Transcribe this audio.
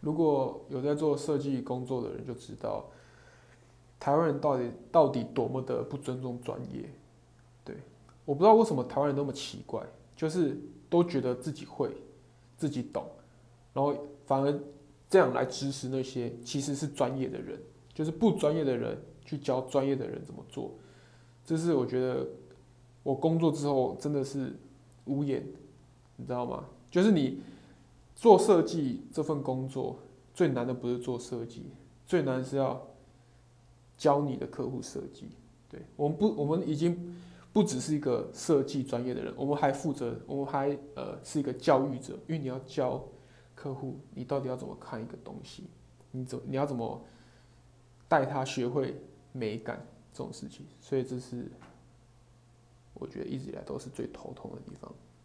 如果有在做设计工作的人就知道，台湾人到底到底多么的不尊重专业。对，我不知道为什么台湾人那么奇怪，就是都觉得自己会，自己懂，然后反而这样来指使那些其实是专业的人，就是不专业的人去教专业的人怎么做。这是我觉得我工作之后真的是无言，你知道吗？就是你。做设计这份工作最难的不是做设计，最难是要教你的客户设计。对，我们不，我们已经不只是一个设计专业的人，我们还负责，我们还呃是一个教育者，因为你要教客户，你到底要怎么看一个东西，你怎你要怎么带他学会美感这种事情，所以这是我觉得一直以来都是最头痛的地方。